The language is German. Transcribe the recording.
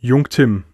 Jung Tim.